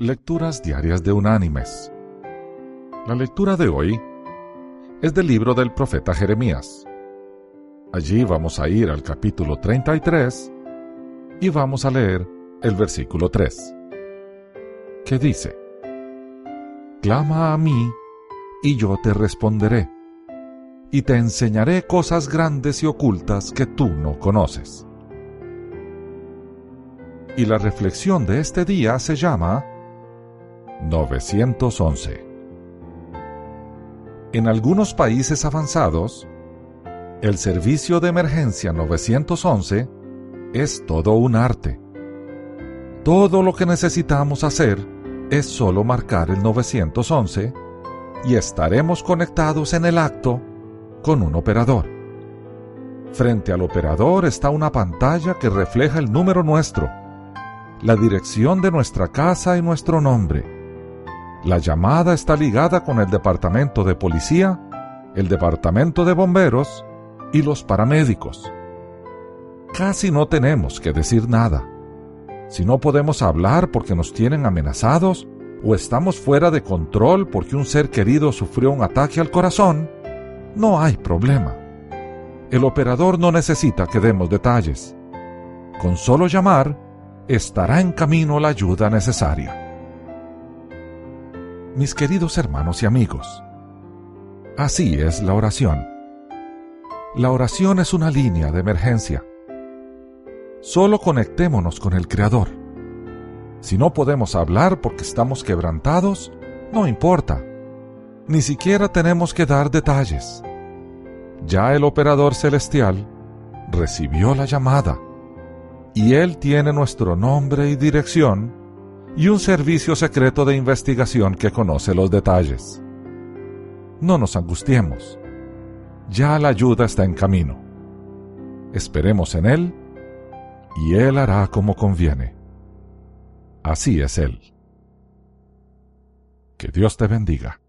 Lecturas Diarias de Unánimes. La lectura de hoy es del libro del profeta Jeremías. Allí vamos a ir al capítulo 33 y vamos a leer el versículo 3, que dice, Clama a mí y yo te responderé, y te enseñaré cosas grandes y ocultas que tú no conoces. Y la reflexión de este día se llama 911. En algunos países avanzados, el servicio de emergencia 911 es todo un arte. Todo lo que necesitamos hacer es solo marcar el 911 y estaremos conectados en el acto con un operador. Frente al operador está una pantalla que refleja el número nuestro, la dirección de nuestra casa y nuestro nombre. La llamada está ligada con el departamento de policía, el departamento de bomberos y los paramédicos. Casi no tenemos que decir nada. Si no podemos hablar porque nos tienen amenazados o estamos fuera de control porque un ser querido sufrió un ataque al corazón, no hay problema. El operador no necesita que demos detalles. Con solo llamar, estará en camino la ayuda necesaria. Mis queridos hermanos y amigos, así es la oración. La oración es una línea de emergencia. Solo conectémonos con el Creador. Si no podemos hablar porque estamos quebrantados, no importa. Ni siquiera tenemos que dar detalles. Ya el operador celestial recibió la llamada y Él tiene nuestro nombre y dirección y un servicio secreto de investigación que conoce los detalles. No nos angustiemos. Ya la ayuda está en camino. Esperemos en Él y Él hará como conviene. Así es Él. Que Dios te bendiga.